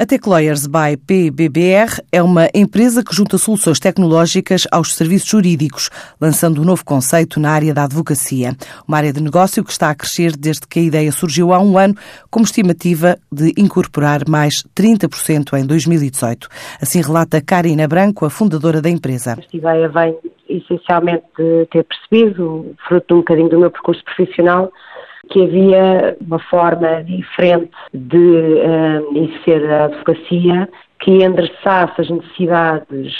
A Techlawyers by PBBR é uma empresa que junta soluções tecnológicas aos serviços jurídicos, lançando um novo conceito na área da advocacia. Uma área de negócio que está a crescer desde que a ideia surgiu há um ano, como estimativa de incorporar mais 30% em 2018. Assim relata Karina Branco, a fundadora da empresa. Esta ideia vem essencialmente de ter percebido, fruto um bocadinho do meu percurso profissional, que havia uma forma diferente de uh, exercer a advocacia que endereçasse as necessidades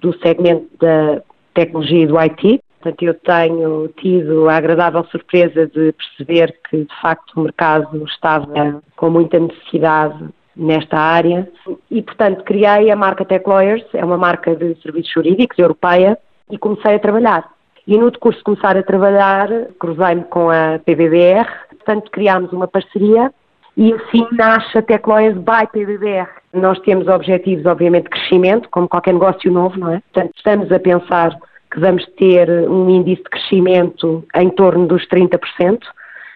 do segmento da tecnologia e do IT. Portanto, eu tenho tido a agradável surpresa de perceber que, de facto, o mercado estava com muita necessidade nesta área e, portanto, criei a marca Tech Lawyers, é uma marca de serviços jurídicos europeia, e comecei a trabalhar. E no decurso de começar a trabalhar, cruzei-me com a PBBR, portanto criámos uma parceria e assim nasce a Tecloias by PBBR. Nós temos objetivos, obviamente, de crescimento, como qualquer negócio novo, não é? Portanto, estamos a pensar que vamos ter um índice de crescimento em torno dos 30%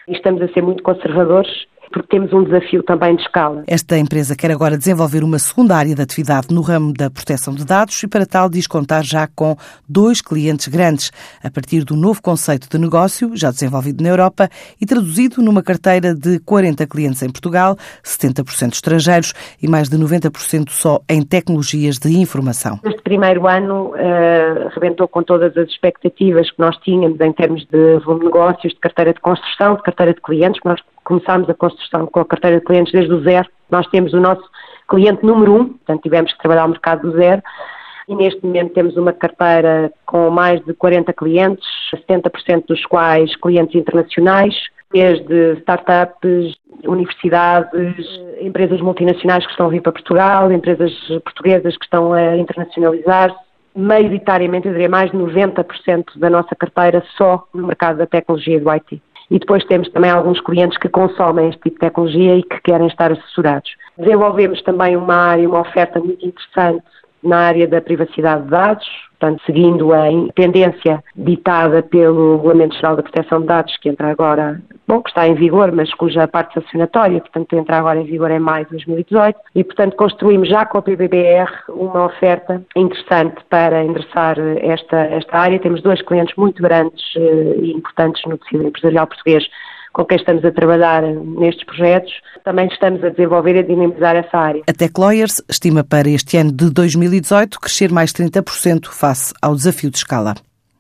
e estamos a ser muito conservadores porque temos um desafio também de escala. Esta empresa quer agora desenvolver uma segunda área de atividade no ramo da proteção de dados e, para tal, diz contar já com dois clientes grandes, a partir do novo conceito de negócio, já desenvolvido na Europa e traduzido numa carteira de 40 clientes em Portugal, 70% estrangeiros e mais de 90% só em tecnologias de informação. Este primeiro ano uh, rebentou com todas as expectativas que nós tínhamos em termos de volume de negócios, de carteira de construção, de carteira de clientes, nós começámos a construção com a carteira de clientes desde o zero. Nós temos o nosso cliente número um, portanto tivemos que trabalhar o mercado do zero. E neste momento temos uma carteira com mais de 40 clientes, 70% dos quais clientes internacionais, desde startups, universidades, empresas multinacionais que estão a vir para Portugal, empresas portuguesas que estão a internacionalizar-se. Maioritariamente, eu diria mais de 90% da nossa carteira só no mercado da tecnologia do IT e depois temos também alguns clientes que consomem este tipo de tecnologia e que querem estar assessorados. Desenvolvemos também uma área, uma oferta muito interessante na área da privacidade de dados, portanto, seguindo a tendência ditada pelo Regulamento Geral da Proteção de Dados, que entra agora, bom, que está em vigor, mas cuja parte sancionatória, portanto, entra agora em vigor em maio de 2018, e, portanto, construímos já com a PBBR uma oferta interessante para endereçar esta, esta área. Temos dois clientes muito grandes eh, e importantes no tecido empresarial português com quem estamos a trabalhar nestes projetos, também estamos a desenvolver e a dinamizar essa área. A Tech Lawyers estima para este ano de 2018 crescer mais 30% face ao desafio de escala.